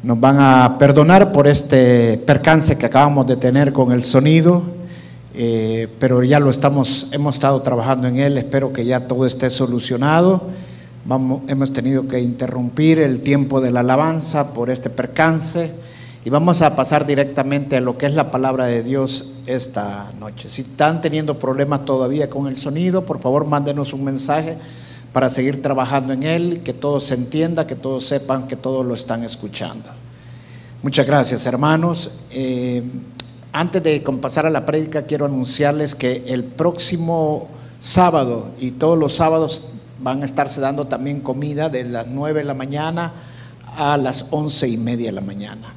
Nos van a perdonar por este percance que acabamos de tener con el sonido, eh, pero ya lo estamos, hemos estado trabajando en él. Espero que ya todo esté solucionado. Hemos tenido que interrumpir el tiempo de la alabanza por este percance y vamos a pasar directamente a lo que es la palabra de Dios esta noche. Si están teniendo problemas todavía con el sonido, por favor mándenos un mensaje para seguir trabajando en él, que todos se entienda, que todos sepan que todos lo están escuchando. Muchas gracias, hermanos. Eh, antes de pasar a la prédica, quiero anunciarles que el próximo sábado y todos los sábados van a estarse dando también comida de las 9 de la mañana a las once y media de la mañana.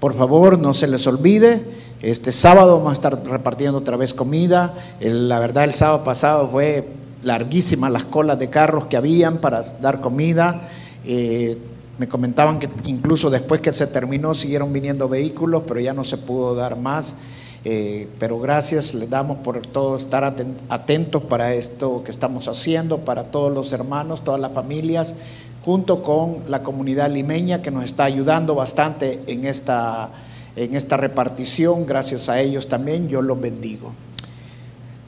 Por favor, no se les olvide. Este sábado vamos a estar repartiendo otra vez comida. la verdad, el sábado pasado fue larguísimas las colas de carros que habían para dar comida. Eh, me comentaban que incluso después que se terminó siguieron viniendo vehículos, pero ya no se pudo dar más. Eh, pero gracias les damos por todo estar atentos para esto que estamos haciendo, para todos los hermanos, todas las familias, junto con la comunidad limeña que nos está ayudando bastante en esta, en esta repartición. Gracias a ellos también, yo los bendigo.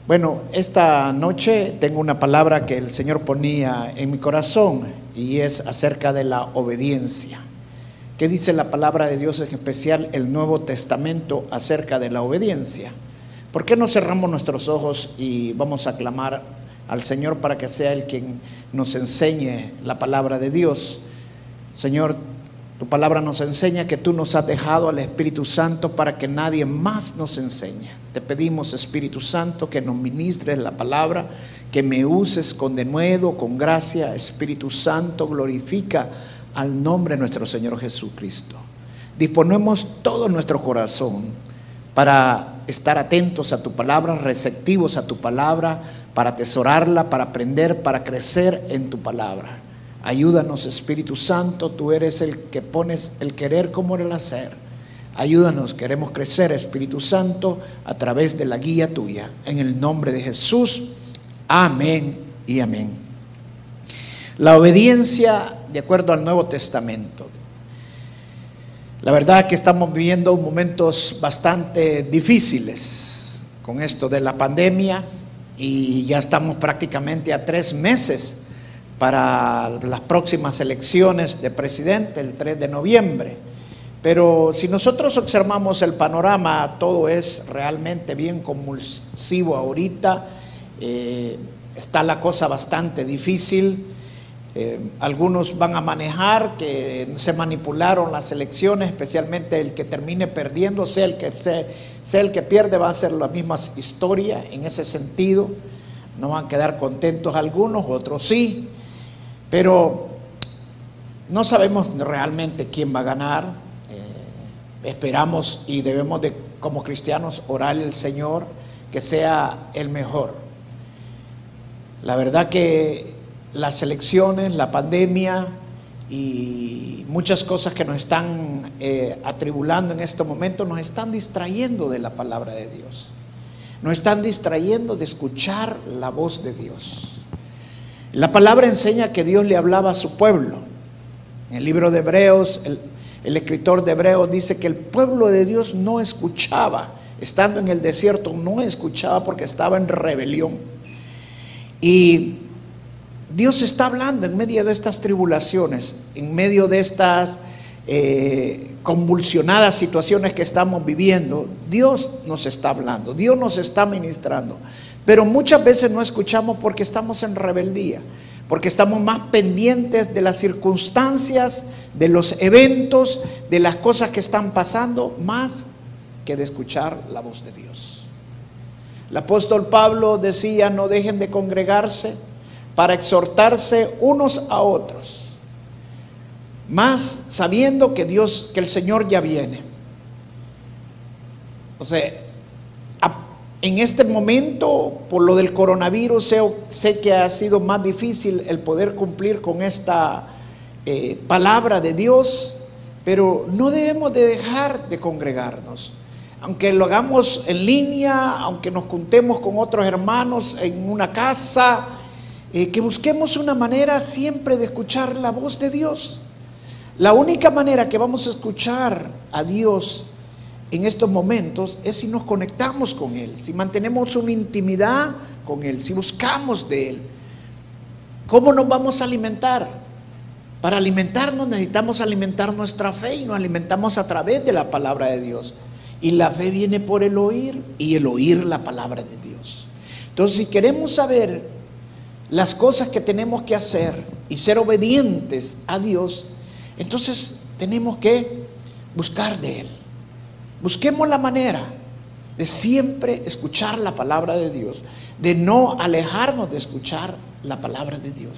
Bueno, esta noche tengo una palabra que el Señor ponía en mi corazón y es acerca de la obediencia. ¿Qué dice la palabra de Dios en especial el Nuevo Testamento acerca de la obediencia? ¿Por qué no cerramos nuestros ojos y vamos a clamar al Señor para que sea el quien nos enseñe la palabra de Dios? Señor, tu palabra nos enseña que tú nos has dejado al Espíritu Santo para que nadie más nos enseñe. Te pedimos, Espíritu Santo, que nos ministres la palabra, que me uses con denuedo, con gracia. Espíritu Santo, glorifica al nombre de nuestro Señor Jesucristo. Disponemos todo nuestro corazón para estar atentos a tu palabra, receptivos a tu palabra, para atesorarla, para aprender, para crecer en tu palabra. Ayúdanos, Espíritu Santo, tú eres el que pones el querer como el hacer. Ayúdanos, queremos crecer, Espíritu Santo, a través de la guía tuya. En el nombre de Jesús, amén y amén. La obediencia de acuerdo al Nuevo Testamento. La verdad que estamos viviendo momentos bastante difíciles con esto de la pandemia y ya estamos prácticamente a tres meses para las próximas elecciones de presidente, el 3 de noviembre. Pero si nosotros observamos el panorama, todo es realmente bien convulsivo ahorita. Eh, está la cosa bastante difícil. Eh, algunos van a manejar que se manipularon las elecciones, especialmente el que termine perdiendo, sea el que, sea, sea el que pierde, va a ser la misma historia en ese sentido. No van a quedar contentos algunos, otros sí. Pero no sabemos realmente quién va a ganar esperamos y debemos de, como cristianos, orar al Señor que sea el mejor. La verdad que las elecciones, la pandemia y muchas cosas que nos están eh, atribulando en este momento nos están distrayendo de la palabra de Dios. Nos están distrayendo de escuchar la voz de Dios. La palabra enseña que Dios le hablaba a su pueblo. En el libro de Hebreos, el, escritor de Hebreos dice que el pueblo de Dios no escuchaba, estando en el desierto, no escuchaba porque estaba en rebelión. Y Dios está hablando en medio de estas tribulaciones, en medio de estas eh, convulsionadas situaciones que estamos viviendo. Dios nos está hablando, Dios nos está ministrando. Pero muchas veces no escuchamos porque estamos en rebeldía porque estamos más pendientes de las circunstancias, de los eventos, de las cosas que están pasando, más que de escuchar la voz de Dios. El apóstol Pablo decía, no dejen de congregarse para exhortarse unos a otros, más sabiendo que Dios, que el Señor ya viene. O sea, En este momento, por lo del coronavirus, sé, que ha sido más difícil el poder cumplir con esta eh, palabra de Dios, pero no debemos de dejar de congregarnos. Aunque lo hagamos en línea, aunque nos juntemos con otros hermanos en una casa, eh, que busquemos una manera siempre de escuchar la voz de Dios. La única manera que vamos a escuchar a Dios en estos momentos es si nos conectamos con Él, si mantenemos una intimidad con Él, si buscamos de Él. ¿Cómo nos vamos a alimentar? Para alimentarnos necesitamos alimentar nuestra fe y nos alimentamos a través de la palabra de Dios. Y la fe viene por el oír y el oír la palabra de Dios. Entonces, si queremos saber las cosas que tenemos que hacer y ser obedientes a Dios, entonces tenemos que buscar de Él. Busquemos la manera de siempre escuchar la palabra de Dios, de no alejarnos de escuchar la palabra de Dios.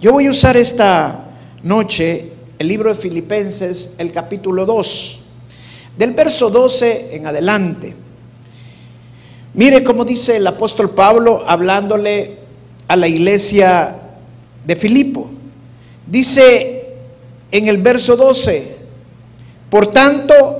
Yo voy a usar esta noche el libro de Filipenses, el capítulo 2, del verso 12 en adelante. Mire cómo dice el apóstol Pablo hablándole a la iglesia de Filipo. Dice en el verso 12, por tanto,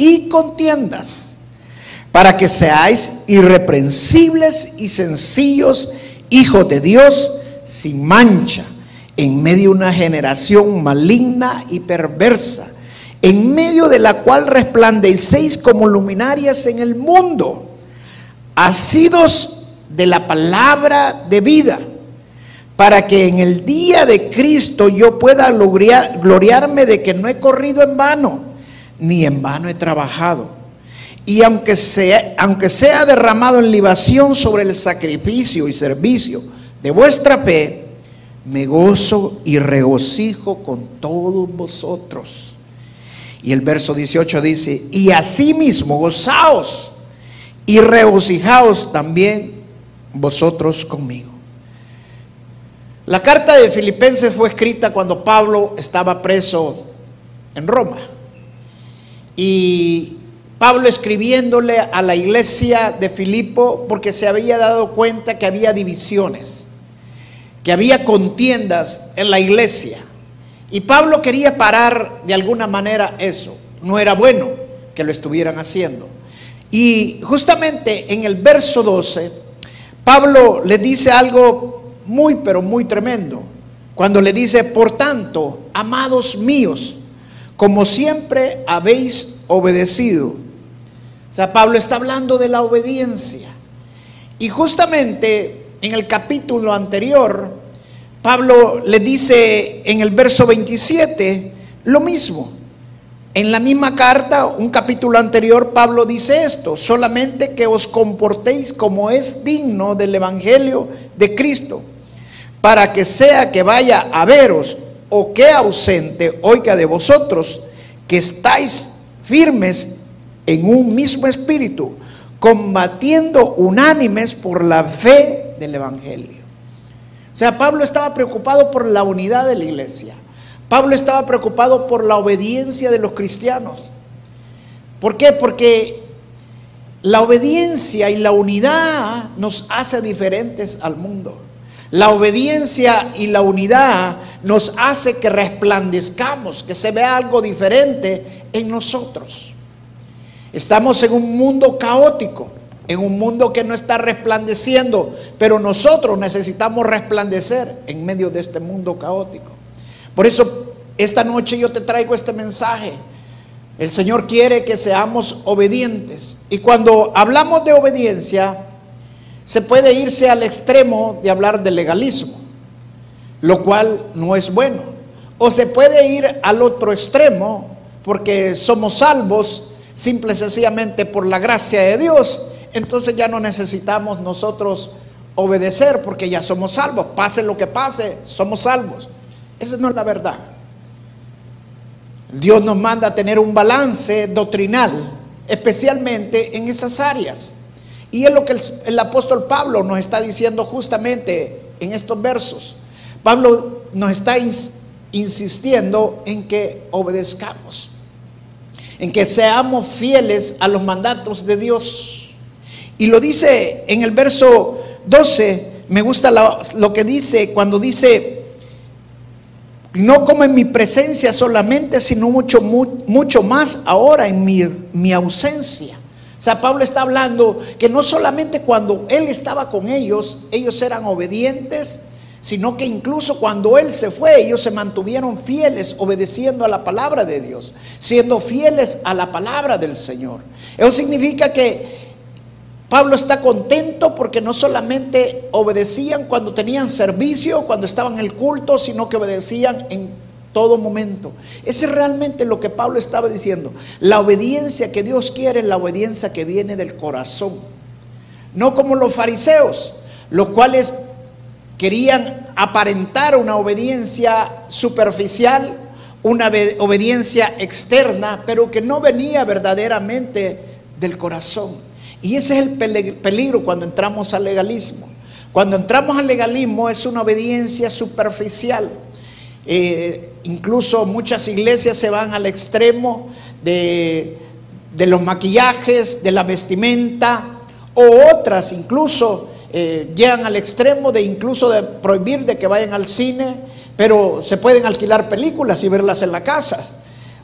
y contiendas, para que seáis irreprensibles y sencillos, hijos de Dios, sin mancha, en medio de una generación maligna y perversa, en medio de la cual resplandecéis como luminarias en el mundo, asidos de la palabra de vida, para que en el día de Cristo yo pueda gloriarme de que no he corrido en vano ni en vano he trabajado. Y aunque sea, aunque sea derramado en libación sobre el sacrificio y servicio de vuestra fe, me gozo y regocijo con todos vosotros. Y el verso 18 dice, y asimismo gozaos y regocijaos también vosotros conmigo. La carta de Filipenses fue escrita cuando Pablo estaba preso en Roma. Y Pablo escribiéndole a la iglesia de Filipo porque se había dado cuenta que había divisiones, que había contiendas en la iglesia. Y Pablo quería parar de alguna manera eso. No era bueno que lo estuvieran haciendo. Y justamente en el verso 12, Pablo le dice algo muy, pero muy tremendo. Cuando le dice, por tanto, amados míos, como siempre habéis obedecido. O sea, Pablo está hablando de la obediencia. Y justamente en el capítulo anterior, Pablo le dice en el verso 27 lo mismo. En la misma carta, un capítulo anterior, Pablo dice esto, solamente que os comportéis como es digno del Evangelio de Cristo, para que sea que vaya a veros o que ausente, oiga de vosotros, que estáis firmes en un mismo espíritu, combatiendo unánimes por la fe del Evangelio. O sea, Pablo estaba preocupado por la unidad de la iglesia. Pablo estaba preocupado por la obediencia de los cristianos. ¿Por qué? Porque la obediencia y la unidad nos hace diferentes al mundo. La obediencia y la unidad nos hace que resplandezcamos, que se vea algo diferente en nosotros. Estamos en un mundo caótico, en un mundo que no está resplandeciendo, pero nosotros necesitamos resplandecer en medio de este mundo caótico. Por eso esta noche yo te traigo este mensaje. El Señor quiere que seamos obedientes. Y cuando hablamos de obediencia, se puede irse al extremo de hablar de legalismo, lo cual no es bueno. O se puede ir al otro extremo porque somos salvos simple y sencillamente por la gracia de Dios. entonces ya no necesitamos nosotros obedecer porque ya somos salvos. Pase lo que pase, somos salvos. Esa no es la verdad. Dios nos manda a tener un balance doctrinal, especialmente en esas áreas. Y es lo que el, apóstol Pablo nos está diciendo justamente en estos versos. Pablo nos está insistiendo en que obedezcamos, en que seamos fieles a los mandatos de Dios. Y lo dice en el verso 12, me gusta lo que dice cuando dice, no como en mi presencia solamente, sino mucho, mucho más ahora en mi, mi ausencia. O sea, Pablo está hablando que no solamente cuando él estaba con ellos, ellos eran obedientes, sino que incluso cuando él se fue, ellos se mantuvieron fieles, obedeciendo a la palabra de Dios, siendo fieles a la palabra del Señor. Eso significa que Pablo está contento porque no solamente obedecían cuando tenían servicio, cuando estaban en el culto, sino que obedecían en todo momento. Ese es realmente lo que Pablo estaba diciendo. La obediencia que Dios quiere es la obediencia que viene del corazón. No como los fariseos, los cuales querían aparentar una obediencia superficial, una obediencia externa, pero que no venía verdaderamente del corazón. Y ese es el peligro cuando entramos al legalismo. Cuando entramos al legalismo es una obediencia superficial. Eh, incluso muchas iglesias se van al extremo de, los maquillajes, de la vestimenta, o otras incluso eh, llegan al extremo de incluso de prohibir de que vayan al cine, pero se pueden alquilar películas y verlas en la casa.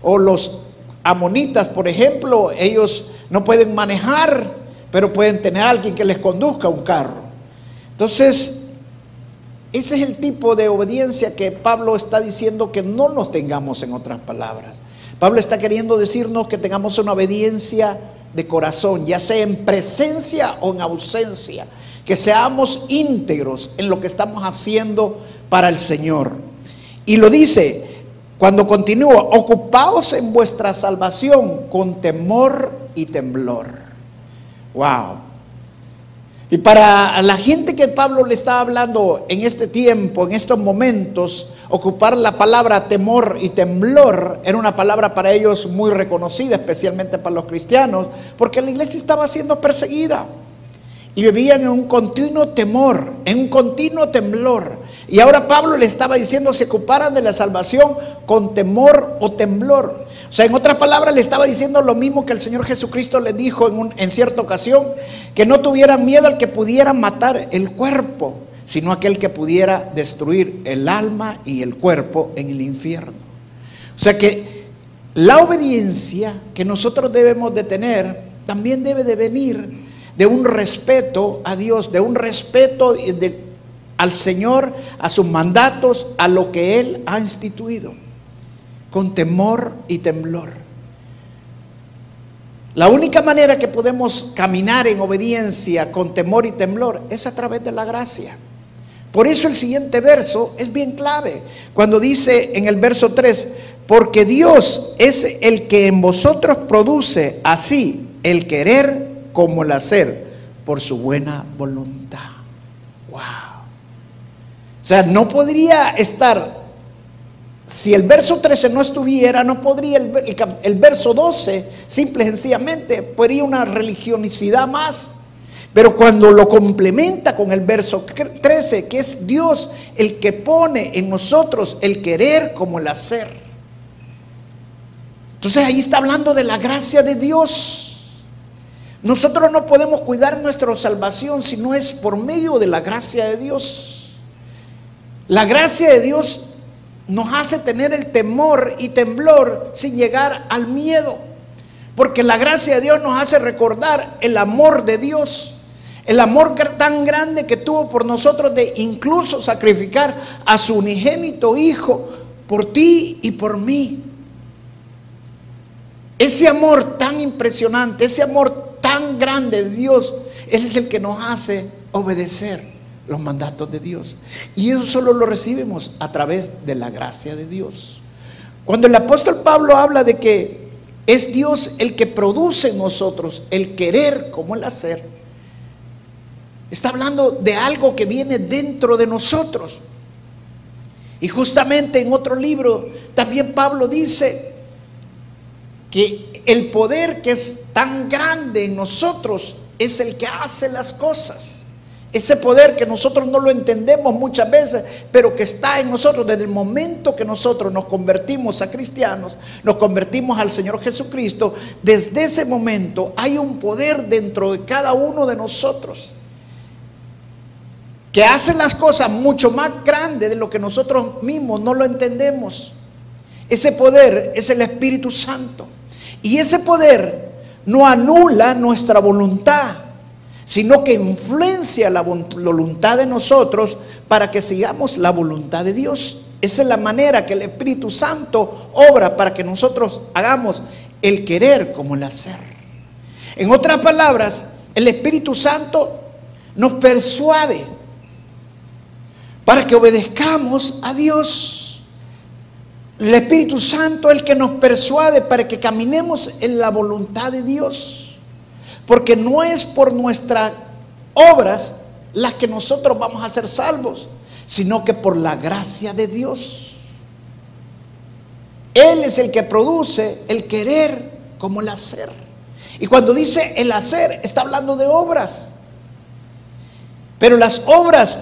O los amonitas, por ejemplo, ellos no pueden manejar pero pueden tener a alguien que les conduzca un carro. Entonces, ese es el tipo de obediencia que Pablo está diciendo que no nos tengamos en otras palabras. Pablo está queriendo decirnos que tengamos una obediencia de corazón, ya sea en presencia o en ausencia, que seamos íntegros en lo que estamos haciendo para el Señor. Y lo dice cuando continúa, ocupaos en vuestra salvación con temor y temblor. Wow. Y para la gente que Pablo le estaba hablando en este tiempo, en estos momentos, ocupar la palabra temor y temblor era una palabra para ellos muy reconocida, especialmente para los cristianos, porque la iglesia estaba siendo perseguida y vivían en un continuo temor, en un continuo temblor. Y ahora Pablo le estaba diciendo se ocuparan de la salvación con temor o temblor. O sea, en otras palabras le estaba diciendo lo mismo que el Señor Jesucristo le dijo en, en cierta ocasión, que no tuvieran miedo al que pudiera matar el cuerpo, sino aquel que pudiera destruir el alma y el cuerpo en el infierno. O sea que la obediencia que nosotros debemos de tener también debe de venir de un respeto a Dios, de un respeto al Señor, a sus mandatos, a lo que Él ha instituido con temor y temblor. La única manera que podemos caminar en obediencia con temor y temblor es a través de la gracia. Por eso el siguiente verso es bien clave. Cuando dice en el verso 3, porque Dios es el que en vosotros produce así el querer como el hacer por su buena voluntad. Wow. O sea, no podría estar si el verso 13 no estuviera, no podría el, verso 12, simple y sencillamente, podría una religionicidad más. Pero cuando lo complementa con el verso 13, que es Dios el que pone en nosotros el querer como el hacer. Entonces ahí está hablando de la gracia de Dios. Nosotros no podemos cuidar nuestra salvación si no es por medio de la gracia de Dios. La gracia de Dios nos hace tener el temor y temblor sin llegar al miedo. Porque la gracia de Dios nos hace recordar el amor de Dios. El amor tan grande que tuvo por nosotros de incluso sacrificar a su unigénito Hijo por ti y por mí. Ese amor tan impresionante, ese amor tan grande de Dios, Él es el que nos hace obedecer los mandatos de Dios. Y eso solo lo recibimos a través de la gracia de Dios. Cuando el apóstol Pablo habla de que es Dios el que produce en nosotros el querer como el hacer, Está hablando de algo que viene dentro de nosotros. Y justamente en otro libro también Pablo dice que el poder que es tan grande en nosotros es el que hace las cosas. Ese poder que nosotros no lo entendemos muchas veces, pero que está en nosotros desde el momento que nosotros nos convertimos a cristianos, nos convertimos al Señor Jesucristo, desde ese momento hay un poder dentro de cada uno de nosotros que hace las cosas mucho más grandes de lo que nosotros mismos no lo entendemos. Ese poder es el Espíritu Santo. Y ese poder no anula nuestra voluntad, sino que influencia la voluntad de nosotros para que sigamos la voluntad de Dios. Esa es la manera que el Espíritu Santo obra para que nosotros hagamos el querer como el hacer. En otras palabras, el Espíritu Santo nos persuade para que obedezcamos a Dios. El Espíritu Santo es el que nos persuade para que caminemos en la voluntad de Dios. Porque no es por nuestras obras las que nosotros vamos a ser salvos, sino que por la gracia de Dios. Él es el que produce el querer como el hacer. Y cuando dice el hacer, está hablando de obras. Pero las obras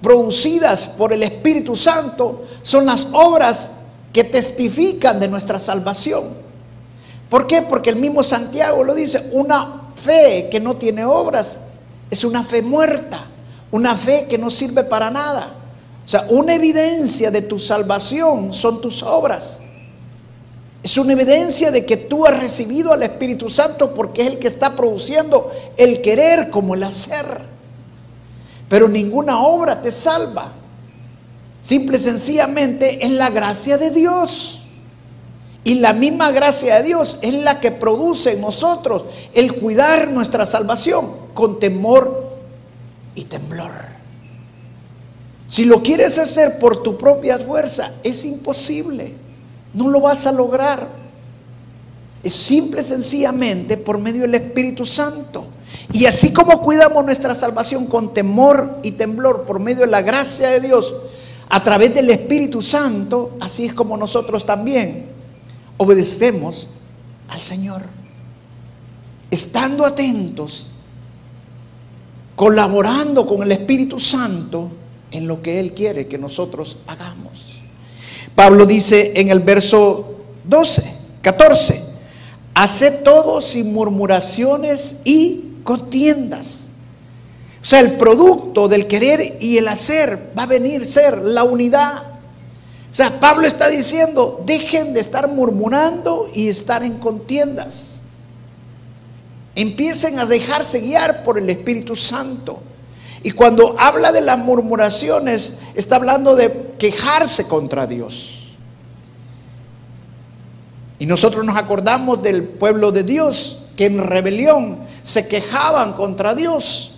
producidas por el Espíritu Santo son las obras que testifican de nuestra salvación. ¿Por qué? Porque el mismo Santiago lo dice, una fe que no tiene obras es una fe muerta, una fe que no sirve para nada. O sea, una evidencia de tu salvación son tus obras. Es una evidencia de que tú has recibido al Espíritu Santo porque es el que está produciendo el querer como el hacer. Pero ninguna obra te salva. Simple y sencillamente es la gracia de Dios. Y la misma gracia de Dios es la que produce en nosotros el cuidar nuestra salvación con temor y temblor. Si lo quieres hacer por tu propia fuerza, es imposible. No lo vas a lograr. Es simple y sencillamente por medio del Espíritu Santo. Y así como cuidamos nuestra salvación con temor y temblor por medio de la gracia de Dios, a través del Espíritu Santo, así es como nosotros también obedecemos al Señor. Estando atentos, colaborando con el Espíritu Santo en lo que Él quiere que nosotros hagamos. Pablo dice en el verso 12, 14, hace todo sin murmuraciones y contiendas. O sea, el producto del querer y el hacer va a venir ser la unidad. O sea, Pablo está diciendo, dejen de estar murmurando y estar en contiendas. Empiecen a dejarse guiar por el Espíritu Santo. Y cuando habla de las murmuraciones, está hablando de quejarse contra Dios. Y nosotros nos acordamos del pueblo de Dios que en rebelión se quejaban contra Dios.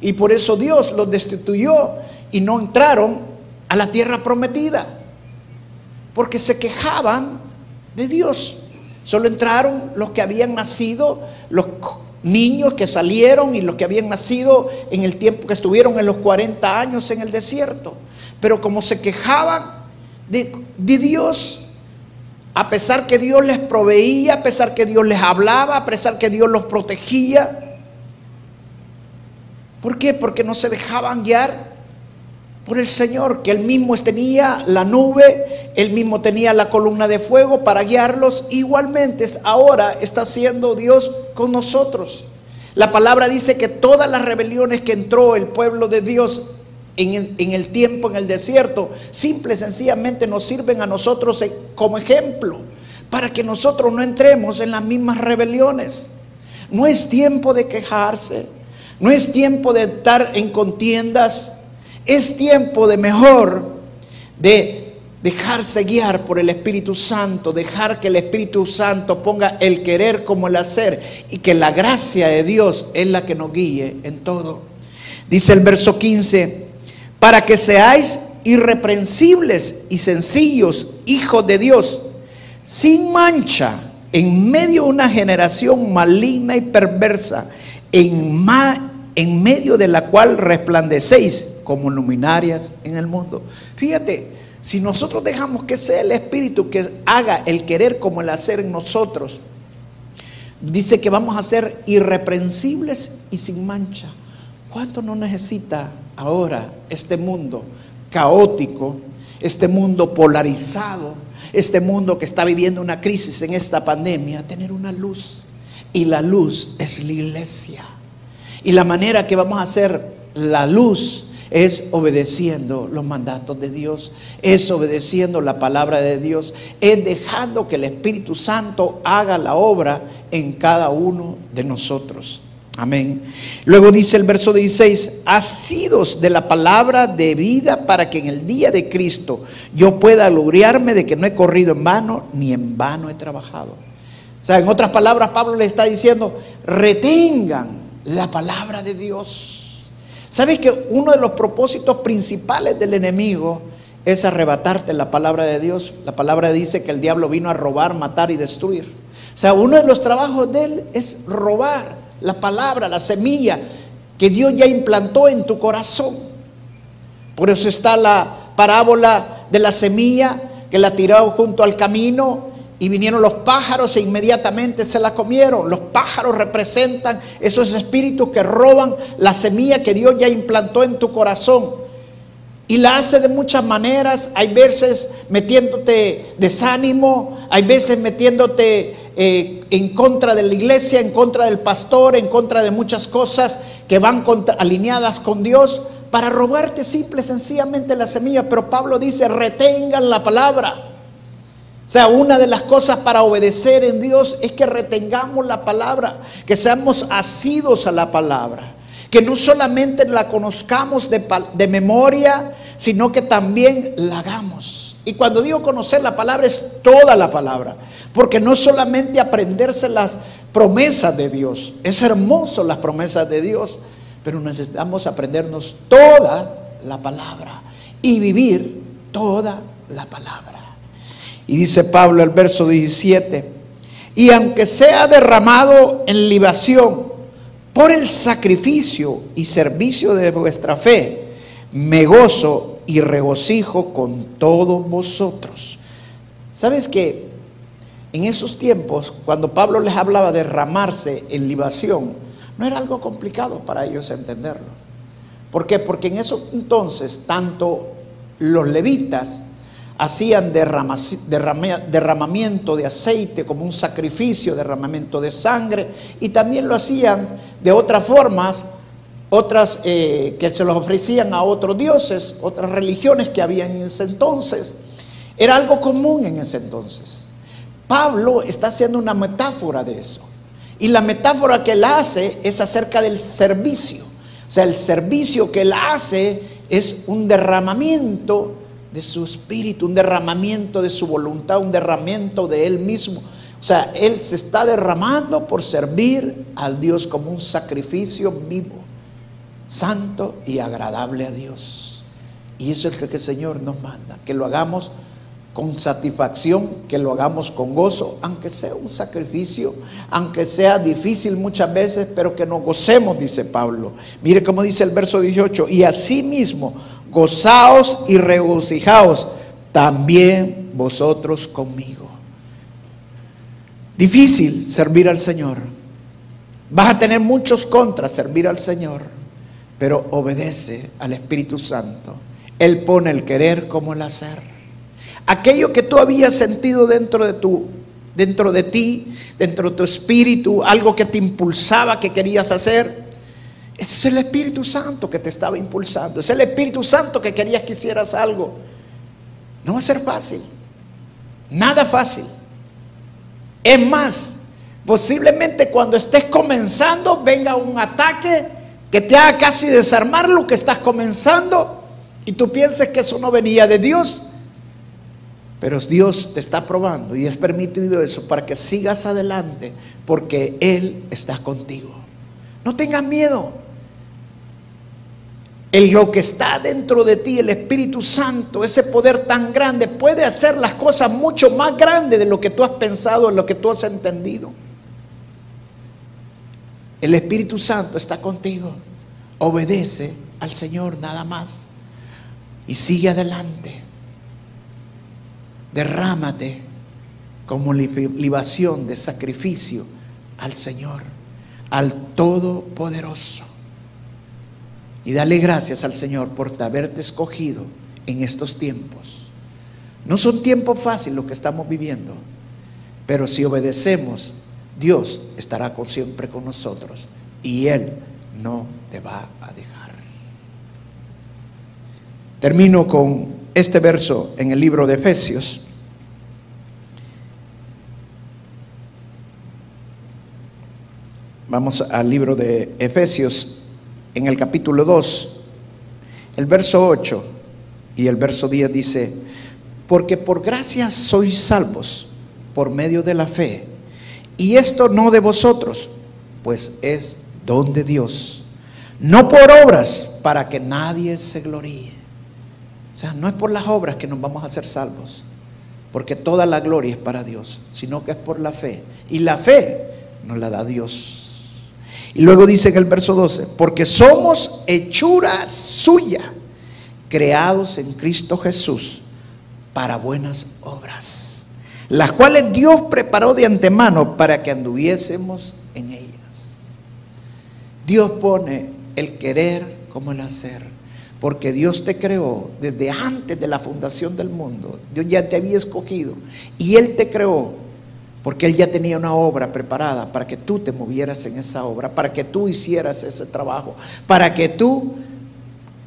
Y por eso Dios los destituyó y no entraron a la tierra prometida. Porque se quejaban de Dios. Solo entraron los que habían nacido, los niños que salieron y los que habían nacido en el tiempo que estuvieron en los 40 años en el desierto. Pero como se quejaban de, de Dios, a pesar que Dios les proveía, a pesar que Dios les hablaba, a pesar que Dios los protegía. ¿Por qué? Porque no se dejaban guiar por el Señor, que Él mismo tenía la nube, Él mismo tenía la columna de fuego para guiarlos. Igualmente ahora está haciendo Dios con nosotros. La palabra dice que todas las rebeliones que entró el pueblo de Dios en el, tiempo, en el desierto, simple y sencillamente nos sirven a nosotros como ejemplo para que nosotros no entremos en las mismas rebeliones. No es tiempo de quejarse, no es tiempo de estar en contiendas, es tiempo de mejor de dejarse guiar por el Espíritu Santo, dejar que el Espíritu Santo ponga el querer como el hacer y que la gracia de Dios es la que nos guíe en todo. Dice el verso 15, para que seáis irreprensibles y sencillos, hijos de Dios, sin mancha, en medio de una generación maligna y perversa, en, en medio de la cual resplandecéis como luminarias en el mundo. Fíjate, si nosotros dejamos que sea el Espíritu que haga el querer como el hacer en nosotros, dice que vamos a ser irreprensibles y sin mancha. ¿Cuánto no necesita ahora este mundo caótico, este mundo polarizado, este mundo que está viviendo una crisis en esta pandemia, tener una luz? Y la luz es la iglesia. Y la manera que vamos a hacer la luz es obedeciendo los mandatos de Dios, es obedeciendo la palabra de Dios, es dejando que el Espíritu Santo haga la obra en cada uno de nosotros. Amén. Luego dice el verso 16, asidos de la palabra de vida para que en el día de Cristo yo pueda gloriarme de que no he corrido en vano ni en vano he trabajado. O sea, en otras palabras, Pablo le está diciendo, retengan la palabra de Dios. ¿Sabes que uno de los propósitos principales del enemigo es arrebatarte la palabra de Dios? La palabra dice que el diablo vino a robar, matar y destruir. O sea, uno de los trabajos de él es robar la palabra, la semilla que Dios ya implantó en tu corazón. Por eso está la parábola de la semilla que la tiró junto al camino y vinieron los pájaros e inmediatamente se la comieron. Los pájaros representan esos espíritus que roban la semilla que Dios ya implantó en tu corazón. Y la hace de muchas maneras. Hay veces metiéndote desánimo, hay veces metiéndote eh, en contra de la iglesia, en contra del pastor, en contra de muchas cosas que van alineadas con Dios para robarte simple sencillamente la semilla. Pero Pablo dice, retengan la palabra. O sea, una de las cosas para obedecer en Dios es que retengamos la palabra, que seamos asidos a la palabra, que no solamente la conozcamos de, memoria, sino que también la hagamos. Y cuando digo conocer la palabra es toda la palabra, porque no solamente aprenderse las promesas de Dios, es hermoso las promesas de Dios, pero necesitamos aprendernos toda la palabra y vivir toda la palabra. Y dice Pablo el verso 17, y aunque sea derramado en libación por el sacrificio y servicio de vuestra fe, me gozo y regocijo con todos vosotros. ¿Sabes que en esos tiempos, cuando Pablo les hablaba de derramarse en libación, no era algo complicado para ellos entenderlo? ¿Por qué? Porque en esos entonces tanto los levitas hacían derramamiento de aceite como un sacrificio, derramamiento de sangre, y también lo hacían de otras formas, otras eh, que se los ofrecían a otros dioses, otras religiones que había en ese entonces. Era algo común en ese entonces. Pablo está haciendo una metáfora de eso. Y la metáfora que él hace es acerca del servicio. O sea, el servicio que él hace es un derramamiento de su espíritu, un derramamiento de su voluntad, un derramamiento de él mismo. O sea, él se está derramando por servir al Dios como un sacrificio vivo, santo y agradable a Dios. Y eso es lo que el Señor nos manda, que lo hagamos con satisfacción, que lo hagamos con gozo, aunque sea un sacrificio, aunque sea difícil muchas veces, pero que nos gocemos, dice Pablo. Mire cómo dice el verso 18, y así mismo gozaos y regocijaos también vosotros conmigo. Difícil servir al Señor. Vas a tener muchos contras servir al Señor, pero obedece al Espíritu Santo. Él pone el querer como el hacer. Aquello que tú habías sentido dentro de tu dentro de ti, dentro de tu espíritu, algo que te impulsaba que querías hacer, ese es el Espíritu Santo que te estaba impulsando. Es el Espíritu Santo que querías que hicieras algo. No va a ser fácil. Nada fácil. Es más, posiblemente cuando estés comenzando venga un ataque que te haga casi desarmar lo que estás comenzando y tú pienses que eso no venía de Dios. Pero Dios te está probando y es permitido eso para que sigas adelante porque Él está contigo. No tengas miedo. En lo que está dentro de ti, el Espíritu Santo, ese poder tan grande, puede hacer las cosas mucho más grandes de lo que tú has pensado, de lo que tú has entendido. El Espíritu Santo está contigo. obedece al Señor nada más y sigue adelante. Derrámate como libación de sacrificio al Señor, al Todopoderoso. Y dale gracias al Señor por haberte escogido en estos tiempos. No son tiempos fáciles los que estamos viviendo, pero si obedecemos, Dios estará siempre con nosotros y Él no te va a dejar. Termino con este verso en el libro de Efesios. Vamos al libro de Efesios en el capítulo 2, el verso 8 y el verso 10 dice, porque por gracia sois salvos por medio de la fe, y esto no de vosotros, pues es don de Dios, no por obras para que nadie se gloríe. O sea, no es por las obras que nos vamos a hacer salvos, porque toda la gloria es para Dios, sino que es por la fe. Y la fe nos la da Dios. Y luego dice en el verso 12, porque somos hechura suya, creados en Cristo Jesús para buenas obras, las cuales Dios preparó de antemano para que anduviésemos en ellas. Dios pone el querer como el hacer, porque Dios te creó desde antes de la fundación del mundo. Dios ya te había escogido y Él te creó porque Él ya tenía una obra preparada para que tú te movieras en esa obra, para que tú hicieras ese trabajo, para que tú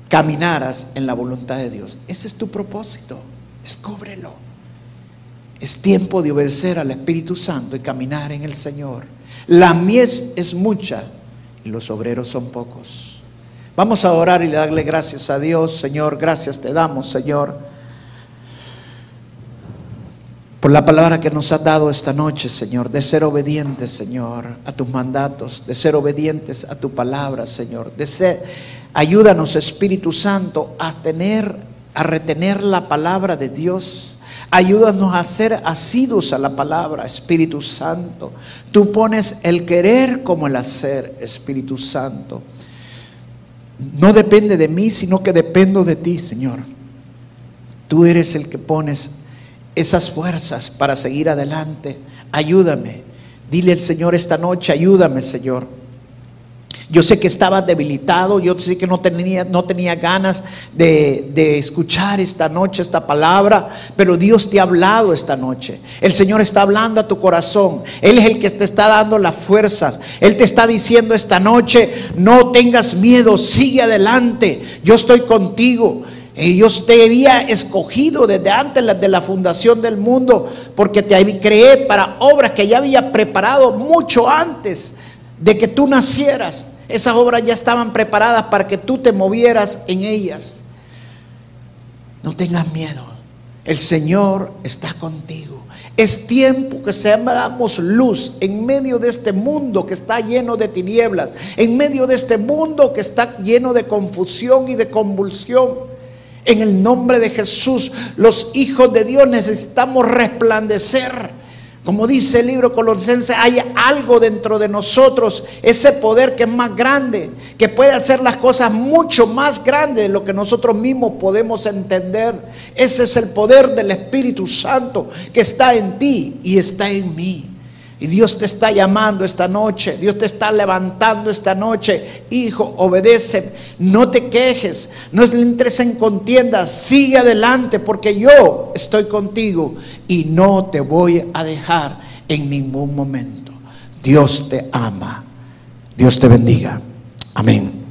caminaras en la voluntad de Dios. Ese es tu propósito, descúbrelo. Es tiempo de obedecer al Espíritu Santo y caminar en el Señor. La mies es mucha y los obreros son pocos. Vamos a orar y darle gracias a Dios, Señor. Gracias te damos, Señor por la palabra que nos has dado esta noche, Señor, de ser obedientes, Señor, a tus mandatos, de ser obedientes a tu palabra, Señor, de ser, ayúdanos, Espíritu Santo, a tener, a retener la palabra de Dios. Ayúdanos a ser asidos a la palabra, Espíritu Santo. Tú pones el querer como el hacer, Espíritu Santo. No depende de mí, sino que dependo de ti, Señor. Tú eres el que pones esas fuerzas para seguir adelante. Ayúdame. Dile al Señor esta noche, ayúdame, Señor. Yo sé que estaba debilitado, yo sé que no tenía, no tenía ganas de, de, escuchar esta noche esta palabra, pero Dios te ha hablado esta noche. El Señor está hablando a tu corazón. Él es el que te está dando las fuerzas. Él te está diciendo esta noche, no tengas miedo, sigue adelante. Yo estoy contigo. Dios te había escogido desde antes de la fundación del mundo porque te creé para obras que ya había preparado mucho antes de que tú nacieras. Esas obras ya estaban preparadas para que tú te movieras en ellas. No tengas miedo. El Señor está contigo. Es tiempo que seamos luz en medio de este mundo que está lleno de tinieblas, en medio de este mundo que está lleno de confusión y de convulsión. En el nombre de Jesús, los hijos de Dios necesitamos resplandecer. Como dice el libro Colosense, hay algo dentro de nosotros, ese poder que es más grande, que puede hacer las cosas mucho más grandes de lo que nosotros mismos podemos entender. Ese es el poder del Espíritu Santo que está en ti y está en mí. Y Dios te está llamando esta noche, Dios te está levantando esta noche. Hijo, obedece, no te quejes, no es interés en contiendas, sigue adelante porque yo estoy contigo y no te voy a dejar en ningún momento. Dios te ama, Dios te bendiga. Amén.